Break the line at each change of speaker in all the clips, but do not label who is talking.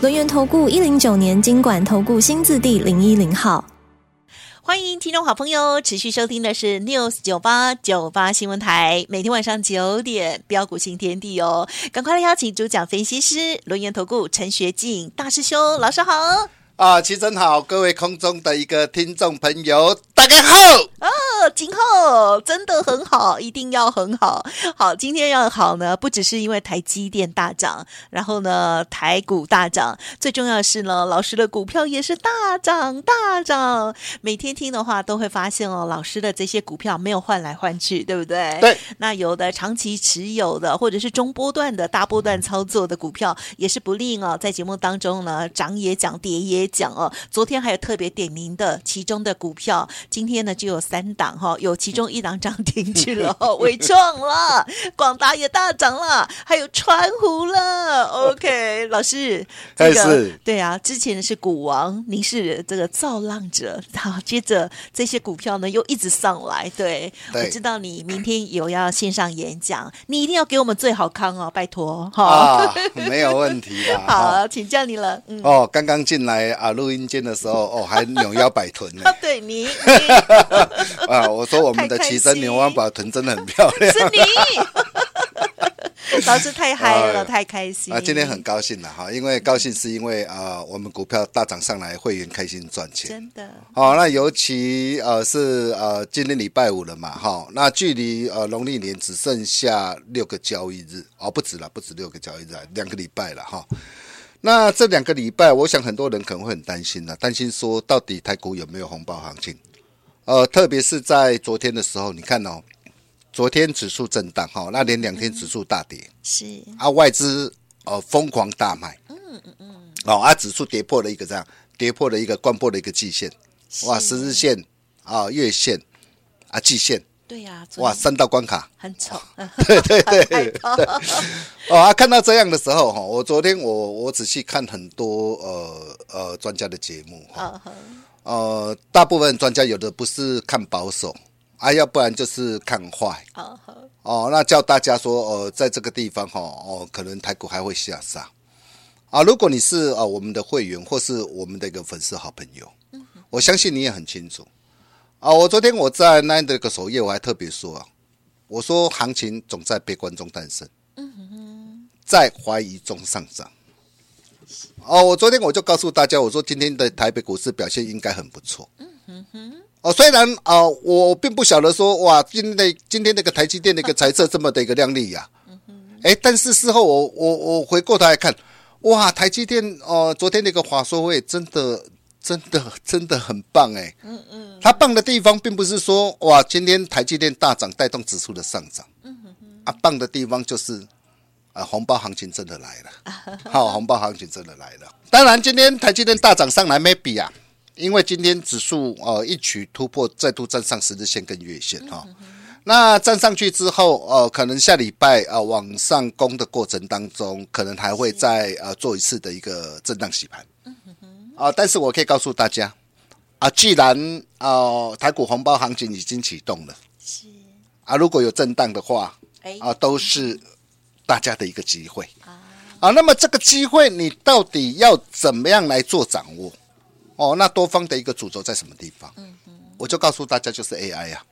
轮源投顾一零九年金管投顾新字第零一零号，
欢迎听众好朋友持续收听的是 News 九八九八新闻台，每天晚上九点飙股新天地哦，赶快来邀请主讲分析师轮源投顾陈学进大师兄老师好。
啊，齐真好，各位空中的一个听众朋友，大家好。
啊，今后真的很好，一定要很好。好，今天要好呢，不只是因为台积电大涨，然后呢台股大涨，最重要的是呢，老师的股票也是大涨大涨。每天听的话都会发现哦，老师的这些股票没有换来换去，对不对？
对。
那有的长期持有的，或者是中波段的大波段操作的股票，也是不吝哦，在节目当中呢，涨也讲，跌也。讲哦，昨天还有特别点名的其中的股票，今天呢就有三档哈，有其中一档涨停去了，伟创了，广达也大涨了，还有川湖了。OK，老师，这个对啊，之前是股王，您是这个造浪者，好，接着这些股票呢又一直上来，对，对我知道你明天有要线上演讲，你一定要给我们最好康哦，拜托哈、
啊，没有问题的，
好，请教你了，
嗯，哦，刚刚进来。啊，录音间的时候哦，还扭腰摆臀呢。
对，你
啊，我说我们的齐真扭腰摆臀真的很漂亮。
是你，老师太嗨了，太开心
啊！今天很高兴了哈，因为高兴是因为啊，我们股票大涨上来，会员开心赚钱。
真的。
好，那尤其呃是呃今天礼拜五了嘛，哈，那距离呃农历年只剩下六个交易日哦，不止了，不止六个交易日，两个礼拜了哈。那这两个礼拜，我想很多人可能会很担心了，担心说到底台股有没有红包行情？呃，特别是在昨天的时候，你看哦，昨天指数震荡哈，那连两天指数大跌，是啊，外资呃疯狂大卖，嗯嗯嗯，哦啊，指数跌破了一个这样，跌破了一个关破了一个季线，哇，十日线啊，月线啊，季线。
对呀、啊，
哇，三道关卡，
很丑。
对 对对，对，哦啊，看到这样的时候哈，我昨天我我仔细看很多呃呃专家的节目哈，呃，大部分专家有的不是看保守啊，要不然就是看坏。哦，那叫大家说，呃，在这个地方哈，哦，可能台股还会下杀。啊，如果你是啊我们的会员或是我们的一个粉丝好朋友，我相信你也很清楚。啊，我昨天我在那的个首页，我还特别说啊，我说行情总在悲观中诞生，嗯哼，在怀疑中上涨。哦，我昨天我就告诉大家，我说今天的台北股市表现应该很不错，嗯哼哼。哦，虽然啊，我并不晓得说哇，今天的今天那个台积电那个财测这么的一个亮丽呀，嗯哼，哎，但是事后我我我回过头来看，哇，台积电哦，昨天那个华硕会真的。真的真的很棒哎，嗯嗯，它棒的地方并不是说哇，今天台积电大涨带动指数的上涨，嗯哼哼，啊，棒的地方就是啊，红包行情真的来了，好，红包行情真的来了。当然，今天台积电大涨上来没比啊，因为今天指数呃一举突破，再度站上十日线跟月线哈。那站上去之后，呃，可能下礼拜啊往上攻的过程当中，可能还会再呃做一次的一个震荡洗盘。啊！但是我可以告诉大家，啊，既然啊、呃、台股红包行情已经启动了，是啊，如果有震荡的话，啊，都是大家的一个机会啊。啊，那么这个机会你到底要怎么样来做掌握？哦，那多方的一个主轴在什么地方？嗯嗯，我就告诉大家，就是 AI 呀、啊。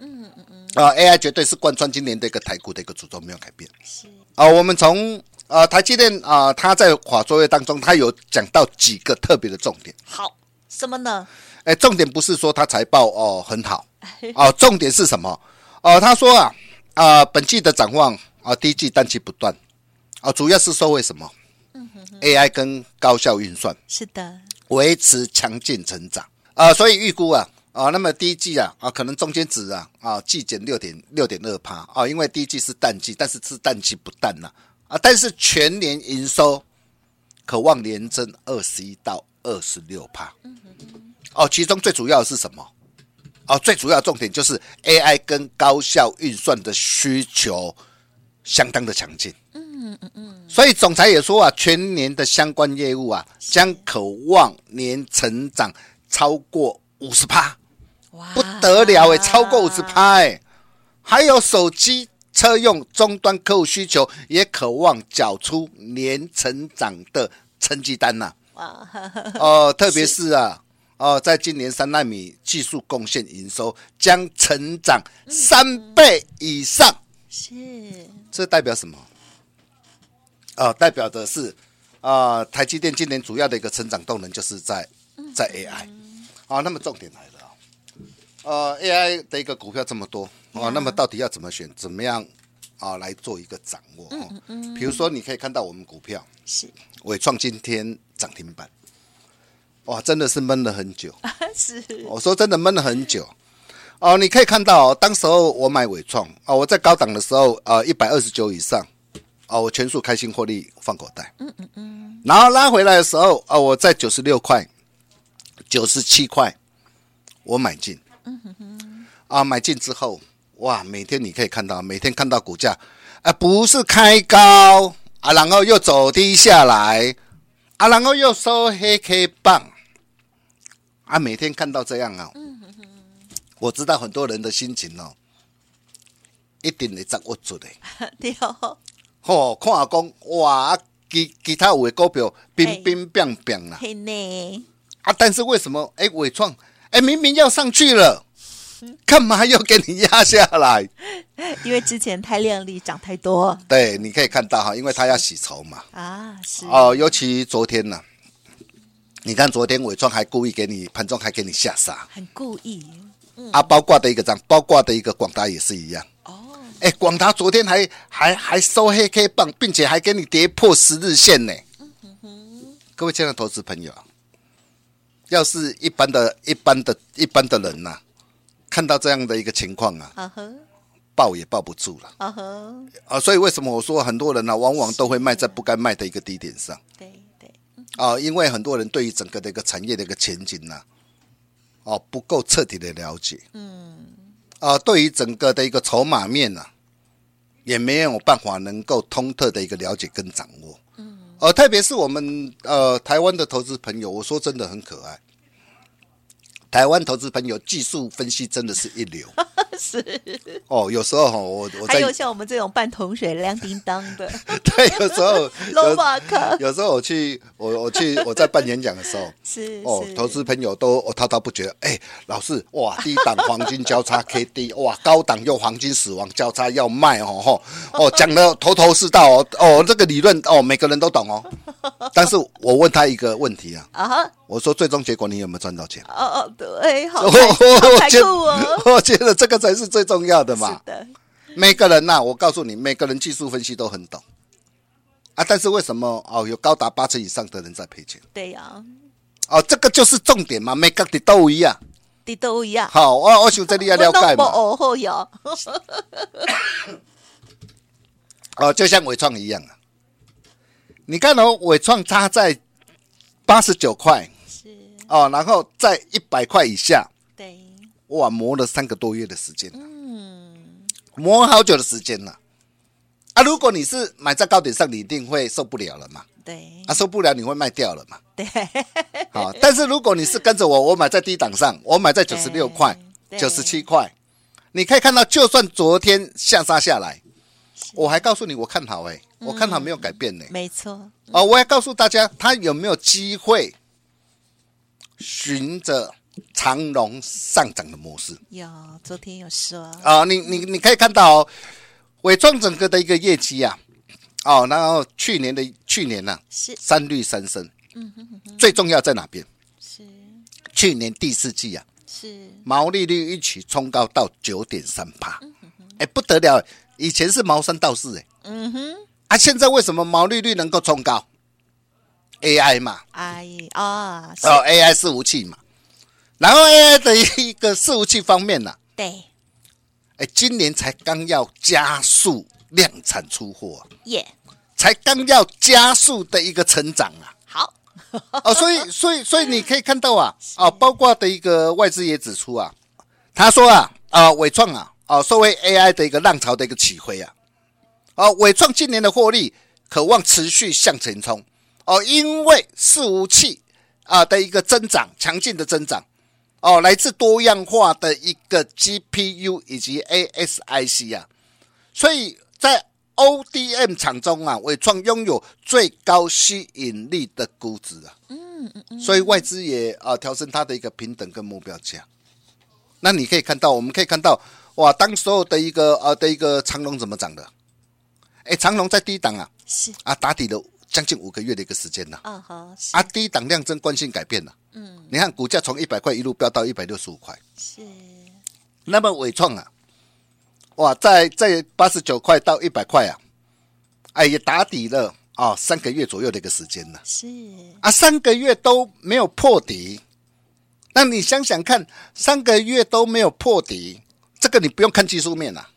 嗯嗯嗯。啊，AI 绝对是贯穿今年的一个台股的一个主轴，没有改变。是啊，我们从。呃，台积电啊，他、呃、在华作业当中，他有讲到几个特别的重点。
好，什么呢？
哎，重点不是说他财报哦、呃、很好，哦、呃，重点是什么？哦、呃，他说啊，啊、呃，本季的展望啊、呃，第一季淡季不断，啊、呃，主要是受为什么？嗯哼哼，AI 跟高效运算
是的，
维持强劲成长啊、呃，所以预估啊，啊、呃，那么第一季啊，啊、呃，可能中间值啊，啊、呃，季减六点六点二趴啊，因为第一季是淡季，但是是淡季不淡呐、但是全年营收渴望年增二十一到二十六帕。哦，其中最主要的是什么？哦，最主要重点就是 AI 跟高效运算的需求相当的强劲。嗯嗯嗯。所以总裁也说啊，全年的相关业务啊，将渴望年成长超过五十趴。哇，不得了哎，超过五十趴哎。还有手机、车用终端客户需求也渴望缴出年成长的成绩单呐。哇，哦，特别是啊。哦，在今年三纳米技术贡献营收将成长三倍以上，是，这代表什么？啊，代表的是啊，台积电今年主要的一个成长动能就是在在 AI。啊，那么重点来了，呃，AI 的一个股票这么多啊，那么到底要怎么选？怎么样啊来做一个掌握？嗯嗯，比如说你可以看到我们股票是伟创今天涨停板。哇，真的是闷了很久。是，我说真的闷了很久。哦，你可以看到哦，当时候我买伟创啊，我在高档的时候啊，一百二十九以上，哦，我全数开心获利放口袋。嗯嗯嗯。然后拉回来的时候啊，我在九十六块、九十七块，我买进。嗯哼哼。啊，买进之后，哇，每天你可以看到，每天看到股价啊，不是开高啊，然后又走低下来啊，然后又收黑 K 棒。啊，每天看到这样啊，我知道很多人的心情哦，一定会掌握住的。对哦，哦，看下讲哇，其其他有的股票冰冰冰冰啦。呢。啊，但是为什么？哎，伟创，哎，明明要上去了，干嘛又给你压下来？
因为之前太靓丽，涨太多。
对，你可以看到哈，因为他要洗筹嘛。啊，是。哦，尤其昨天呢。你看，昨天纬创还故意给你盘中还给你下杀，
很故意。
嗯、啊，包挂的一个涨，包挂的一个广达也是一样。哦，哎，广达昨天还还还收黑 K 棒，并且还给你跌破十日线呢。嗯哼哼，各位亲爱的投资朋友，要是一般的、一般的、一般的人呐、啊，看到这样的一个情况啊，抱也抱不住了。啊呵，啊，所以为什么我说很多人呢、啊，往往都会卖在不该卖的一个低点上？对对。啊、哦，因为很多人对于整个的一个产业的一个前景呢、啊，哦，不够彻底的了解，嗯，啊、呃，对于整个的一个筹码面呢、啊，也没有办法能够通透的一个了解跟掌握，嗯，呃，特别是我们呃台湾的投资朋友，我说真的很可爱。台湾投资朋友技术分析真的是一流，是哦，有时候哈，我我
还有像我们这种半桶水亮叮当的，
对，有时候 有，有时候我去我我去我在办演讲的时候，是哦，投资朋友都滔滔不绝，哎，老师哇，低档黄金交叉 K D 哇，高档又黄金死亡交叉要卖哦吼哦，讲的头头是道哦哦，这个理论哦，每个人都懂哦，但是我问他一个问题啊，啊哈，我说最终结果你有没有赚到钱？哦哦。对，好，好酷哦！我觉得这个才是最重要的嘛。是的，每个人呐、啊，我告诉你，每个人技术分析都很懂啊。但是为什么哦，有高达八成以上的人在赔钱？对呀、啊。哦，这个就是重点嘛，每个的都一样，的都一样。好，我我想这里要了解嘛。哦，好呀。哦，就像伟创一样啊。你看哦，伟创差在八十九块。是哦，然后在一百块以下，对，哇，磨了三个多月的时间，嗯，磨好久的时间了，啊，如果你是买在高点上，你一定会受不了了嘛，对，啊，受不了你会卖掉了嘛，对，好，但是如果你是跟着我，我买在低档上，我买在九十六块、九十七块，你可以看到，就算昨天下杀下来，我还告诉你我看好、欸，哎、嗯，我看好没有改变呢、欸，没错，啊，我还告诉大家，他有没有机会？循着长龙上涨的模式，有昨天有说。啊，你你你可以看到哦，纬创整个的一个业绩啊，哦，然后去年的去年呢、啊、是。三绿三升，嗯哼哼哼，最重要在哪边？是。去年第四季啊，是。毛利率一起冲高到九点三八，哎不得了，以前是毛三到四哎，嗯哼，啊现在为什么毛利率能够冲高？AI 嘛，AI 啊，哦，AI 伺服器嘛，然后 AI 的一个伺服器方面呢，对，哎，今年才刚要加速量产出货，耶，才刚要加速的一个成长啊，好。哦，所以 所以所以你可以看到啊，哦，包括的一个外资也指出啊，他说啊，啊，伟创啊，啊，作为 AI 的一个浪潮的一个起飞啊，啊，纬创今年的获利渴望持续向前冲。哦，因为伺服器啊的一个增长强劲的增长哦，来自多样化的一个 GPU 以及 ASIC 啊，所以在。ODM 厂中啊，伟创拥有最高吸引力的估值啊，嗯嗯嗯，所以外资也啊调升它的一个平等跟目标价。那你可以看到，我们可以看到，哇，当所有的一个呃的一个长龙怎么涨的？哎，长龙在低档啊，是啊，打底了将近五个月的一个时间了，啊哈，啊低档量增惯性改变了，嗯，你看股价从一百块一路飙到一百六十五块，是，那么伟创啊。哇，在在八十九块到一百块啊，哎，也打底了啊、哦，三个月左右的一个时间了。是。啊，三个月都没有破底，那你想想看，三个月都没有破底，这个你不用看技术面呐、啊。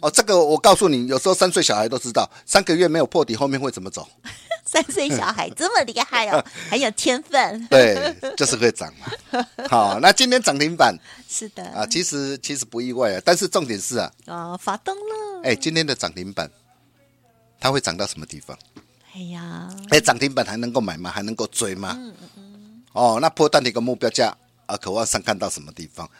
哦，这个我告诉你，有时候三岁小孩都知道，三个月没有破底，后面会怎么走？
三岁小孩这么厉害哦，很有天分。
对，就是会涨嘛。好，那今天涨停板
是的
啊，其实其实不意外啊，但是重点是啊，
哦，发动了。
哎，今天的涨停板，它会涨到什么地方？
哎呀，
哎，涨停板还能够买吗？还能够追吗？嗯嗯嗯。哦，那破蛋的一个目标价啊，渴望上看到什么地方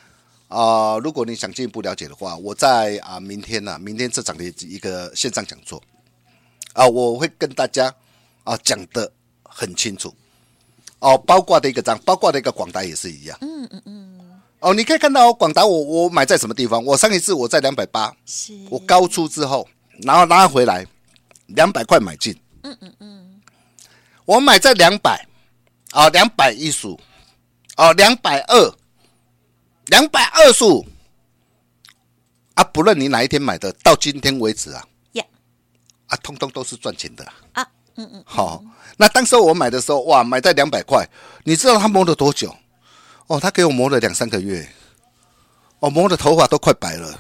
啊？如果你想进一步了解的话，我在啊明天呢、啊，明天这场的一个线上讲座啊，我会跟大家。啊，讲的很清楚，哦，包括的一个章，包括的一个广达也是一样。嗯嗯嗯。哦，你可以看到广达，我我买在什么地方？我上一次我在两百八，是，我高出之后，然后拉回来，两百块买进。嗯嗯嗯。我买在两百，啊，两百一十五，哦，两百二，两百二十五。啊，不论你哪一天买的，到今天为止啊，Yeah. 啊，通通都是赚钱的啊。啊嗯嗯，好，那当时我买的时候，哇，买在两百块，你知道他磨了多久？哦，他给我磨了两三个月，哦，磨的头发都快白了，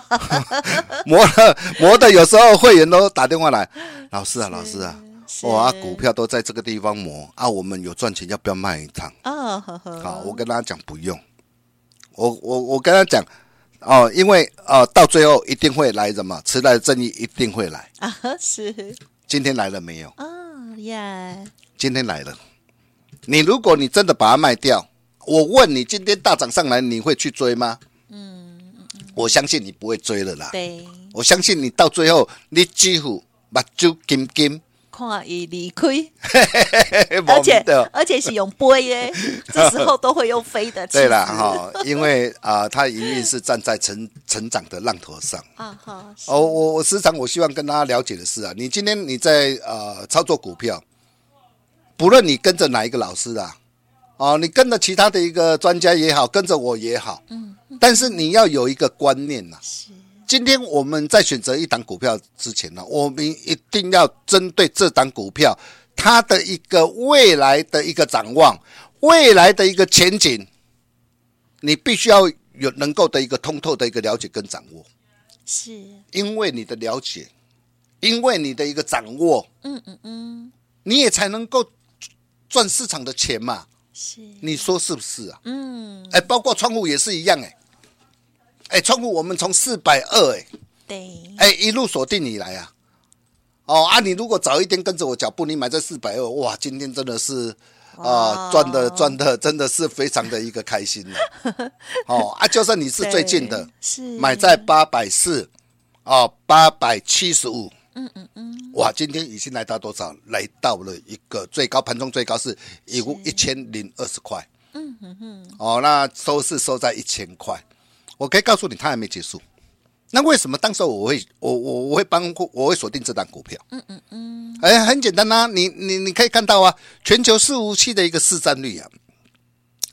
磨了磨的，有时候会员都打电话来，老师啊，老师啊，哇，股票都在这个地方磨啊，我们有赚钱，要不要卖一趟？啊，好，我跟他讲不用，我我我跟他讲，哦，因为呃，到最后一定会来什么，迟来的正义一定会来啊，是。今天来了没有？哦耶！今天来了。你如果你真的把它卖掉，我问你，今天大涨上来，你会去追吗？嗯，我相信你不会追了啦。对，我相信你到最后，你几乎目睭金金。
看伊离开，而且而且是用飞耶，这时候都会用飞的。
对了哈，因为啊，他一定是站在成成长的浪头上 啊哈。哦，我我时常我希望跟大家了解的是啊，你今天你在呃操作股票，不论你跟着哪一个老师啊，哦，你跟着其他的一个专家也好，跟着我也好，嗯，但是你要有一个观念呐。是。今天我们在选择一档股票之前呢，我们一定要针对这档股票它的一个未来的一个展望，未来的一个前景，你必须要有能够的一个通透的一个了解跟掌握。是，因为你的了解，因为你的一个掌握，嗯嗯嗯，你也才能够赚市场的钱嘛。是，你说是不是啊？嗯，哎，包括窗户也是一样，哎。哎，窗户我们从四百二哎，对，哎一路锁定以来啊，哦啊，你如果早一天跟着我脚步，你买在四百二，哇，今天真的是啊赚的赚的真的是非常的一个开心了。哦啊，就算你是最近的，是。买在八百四，哦八百七十五，嗯嗯嗯，哇，今天已经来到多少？来到了一个最高盘中最高是一万一千零二十块，嗯哼哼，哦，那收是收在一千块。我可以告诉你，它还没结束。那为什么当时我会我我我会帮我会锁定这档股票？嗯嗯嗯。哎，很简单呐、啊，你你你可以看到啊，全球伺服器的一个市占率啊，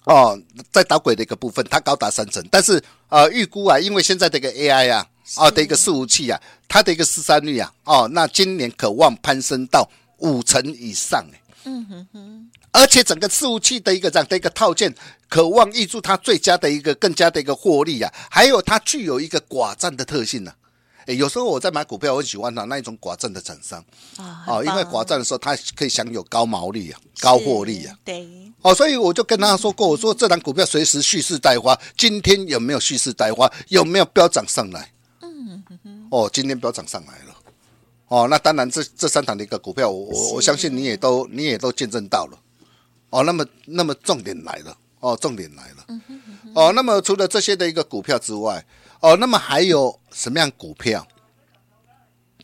哦，在导轨的一个部分，它高达三成。但是呃，预估啊，因为现在这个 AI 啊，哦的一个伺服器啊，它的一个市占率啊，哦，那今年可望攀升到五成以上。嗯哼哼。而且整个伺服器的一个这样的一个套件，渴望挹注它最佳的一个更加的一个获利啊，还有它具有一个寡占的特性呢、啊。哎，有时候我在买股票，我喜欢它那一种寡占的厂商啊，哦，因为寡占的时候，它可以享有高毛利啊，高获利啊。
对。
哦，所以我就跟他说过，我说这档股票随时蓄势待发，今天有没有蓄势待发？有没有飙涨上来？嗯哼。哦，今天飙涨上来了。哦，那当然这，这这三档的一个股票，我我我相信你也都你也都见证到了。哦，那么那么重点来了。哦，重点来了。嗯哼嗯哼。哦，那么除了这些的一个股票之外，哦，那么还有什么样股票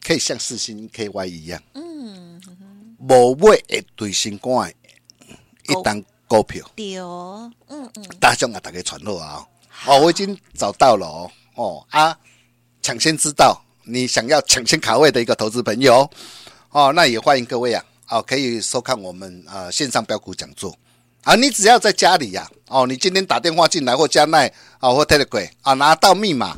可以像四星 KY 一样？嗯哼。无尾会对新冠一单股票。对哦。嗯嗯。大兄啊，大家传落啊。哦，我已经找到了哦。哦啊，抢先知道。你想要抢先卡位的一个投资朋友，哦，那也欢迎各位啊，哦，可以收看我们呃线上标股讲座啊。你只要在家里呀，哦，你今天打电话进来或加奈啊或 Telegram 啊，拿到密码，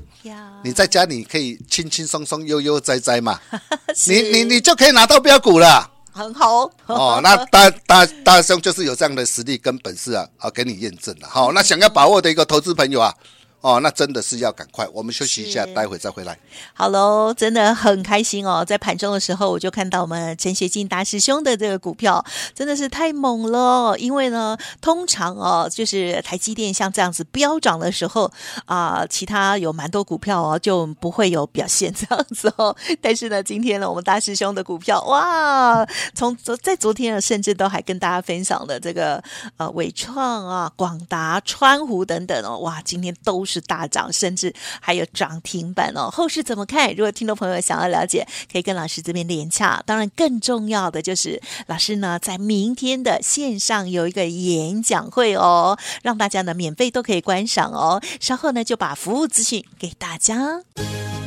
你在家里可以轻轻松松、悠悠哉哉嘛，你你你就可以拿到标股了，
很好
哦。那大大大兄就是有这样的实力跟本事啊，啊，给你验证了。好，那想要把握的一个投资朋友啊。哦，那真的是要赶快，我们休息一下，待会再回来。
好喽，真的很开心哦，在盘中的时候，我就看到我们陈学进大师兄的这个股票，真的是太猛了。因为呢，通常哦，就是台积电像这样子飙涨的时候啊、呃，其他有蛮多股票哦就不会有表现这样子哦。但是呢，今天呢，我们大师兄的股票哇，从昨在昨天甚至都还跟大家分享的这个呃伟创啊、广达、川湖等等哦，哇，今天都是。是大涨，甚至还有涨停板哦。后市怎么看？如果听众朋友想要了解，可以跟老师这边连洽。当然，更重要的就是老师呢，在明天的线上有一个演讲会哦，让大家呢免费都可以观赏哦。稍后呢，就把服务资讯给大家。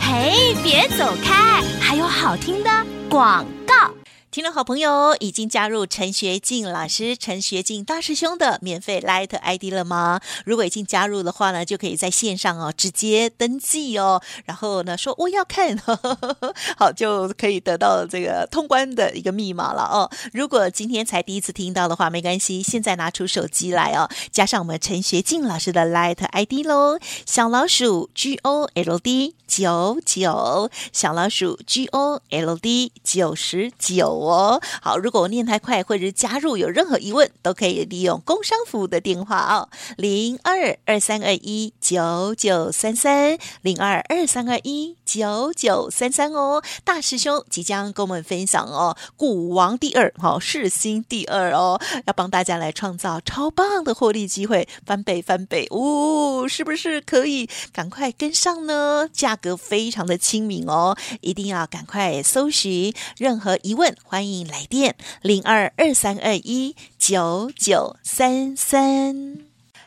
嘿，别走开，还有好听的广告。听众好朋友已经加入陈学进老师、陈学进大师兄的免费 Light ID 了吗？如果已经加入的话呢，就可以在线上哦直接登记哦，然后呢说我要看，好就可以得到这个通关的一个密码了哦。如果今天才第一次听到的话，没关系，现在拿出手机来哦，加上我们陈学进老师的 Light ID 喽，小老鼠 G O L D 九九，小老鼠 G O L D 九十九。哦，好，如果我念太快或者是加入有任何疑问，都可以利用工商服务的电话哦，零二二三二一九九三三零二二三二一九九三三哦。大师兄即将跟我们分享哦，股王第二，好、哦，世新第二哦，要帮大家来创造超棒的获利机会，翻倍翻倍，哦，是不是可以赶快跟上呢？价格非常的亲民哦，一定要赶快搜寻，任何疑问。欢迎来电零二二三二一九九三三，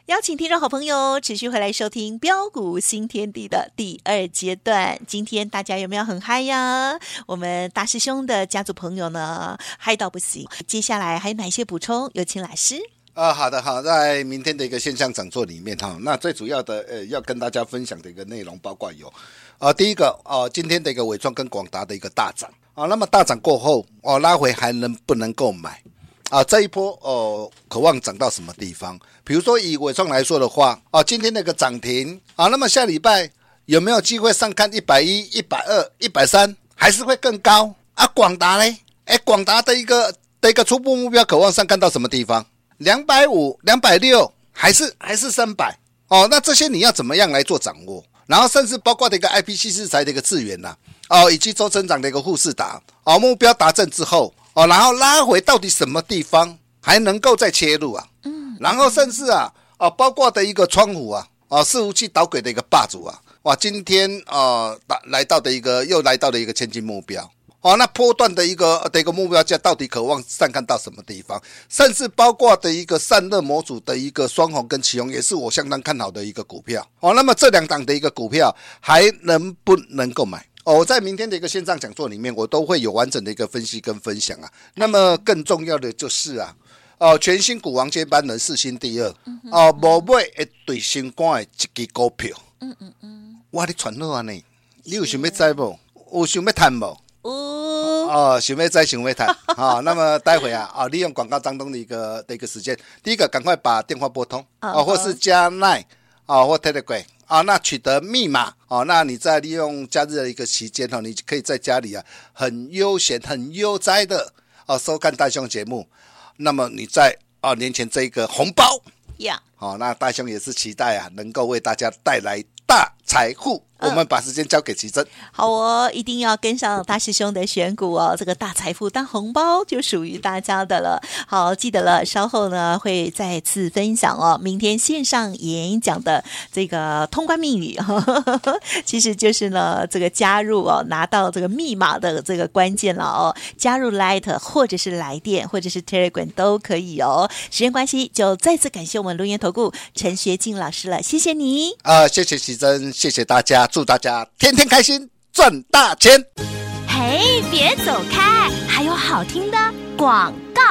邀请听众好朋友持续回来收听标股新天地的第二阶段。今天大家有没有很嗨呀？我们大师兄的家族朋友呢，嗨到不行。接下来还有哪些补充？有请老师。
啊，好的，好，在明天的一个线上讲座里面哈，那最主要的呃，要跟大家分享的一个内容包括有啊，第一个啊，今天的一个纬创跟广达的一个大涨。啊，那么大涨过后，哦，拉回还能不能够买？啊，这一波哦，渴望涨到什么地方？比如说以纬创来说的话，啊，今天那个涨停，啊，那么下礼拜有没有机会上看一百一、一百二、一百三，还是会更高？啊，广达呢？哎，广达的一个的一个初步目标，渴望上看到什么地方？两百五、两百六，还是还是三百？哦，那这些你要怎么样来做掌握？然后甚至包括的一个 IPC 制裁的一个资源呐。哦，以及周成长的一个富士达，哦，目标达成之后，哦，然后拉回到底什么地方还能够再切入啊？嗯，然后甚至啊，哦，包括的一个窗户啊，哦，伺服器导轨的一个霸主啊，哇，今天啊，来来到的一个又来到了一个千金目标，哦，那波段的一个的一个目标价到底渴望上看到什么地方？甚至包括的一个散热模组的一个双红跟奇鋐，也是我相当看好的一个股票。哦，那么这两档的一个股票还能不能够买？哦，我在明天的一个线上讲座里面，我都会有完整的一个分析跟分享啊。那么更重要的就是啊，哦，全新股王接班人四星第二，哦，无买一对新冠的一支股票。嗯嗯嗯，我的传落啊呢，你有想要知不？有想要谈不？哦哦，想要知想要谈。好，那么待会啊，啊，利用广告当中的一个的一个时间，第一个赶快把电话拨通啊，或是加 Line 啊，或 Telegram。啊，那取得密码哦，那你在利用假日的一个期间哈，你可以在家里啊，很悠闲、很悠哉的哦收看大兄节目。那么你在啊年前这一个红包
呀，
哦，那大兄也是期待啊，能够为大家带来大财富。我们把时间交给琦蓁。
好哦，一定要跟上大师兄的选股哦，这个大财富、大红包就属于大家的了。好，记得了，稍后呢会再次分享哦。明天线上演讲的这个通关密语，呵呵呵其实就是呢这个加入哦，拿到这个密码的这个关键了哦。加入 Light 或者是来电或者是 Telegram 都可以哦。时间关系，就再次感谢我们龙岩投顾陈学静老师了，谢谢你。
啊、呃，谢谢奇珍，谢谢大家。祝大家天天开心，赚大钱！
嘿，别走开，还有好听的广告。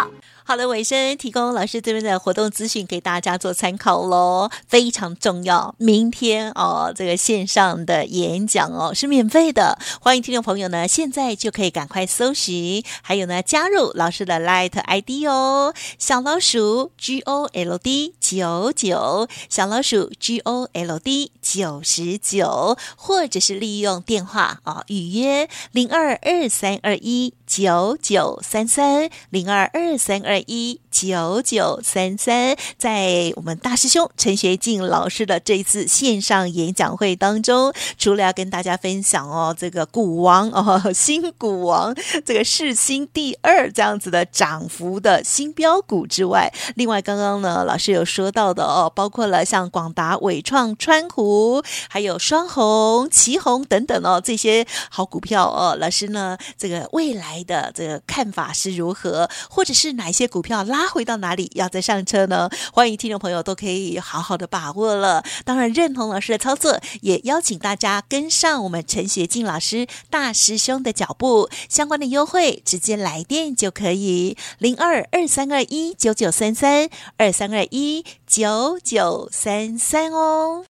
好的，尾声提供老师这边的活动资讯给大家做参考喽，非常重要。明天哦，这个线上的演讲哦是免费的，欢迎听众朋友呢现在就可以赶快搜寻，还有呢加入老师的 Light ID 哦，小老鼠 G O L D 九九，小老鼠 G O L D 九十九，或者是利用电话啊、预约零二二三二一九九三三零二二三二。一九九三三，在我们大师兄陈学进老师的这一次线上演讲会当中，除了要跟大家分享哦，这个股王哦，新股王这个世新第二这样子的涨幅的新标股之外，另外刚刚呢，老师有说到的哦，包括了像广达、伟创、川湖，还有双鸿、奇鋐等等哦，这些好股票哦，老师呢，这个未来的这个看法是如何，或者是哪一些股票拉回到哪里，要再上车呢？欢迎听众朋友都可以好好的把握了。当然认同老师的操作，也邀请大家跟上我们陈学进老师大师兄的脚步。相关的优惠直接来电就可以，零二二三二一九九三三二三二一九九三三哦。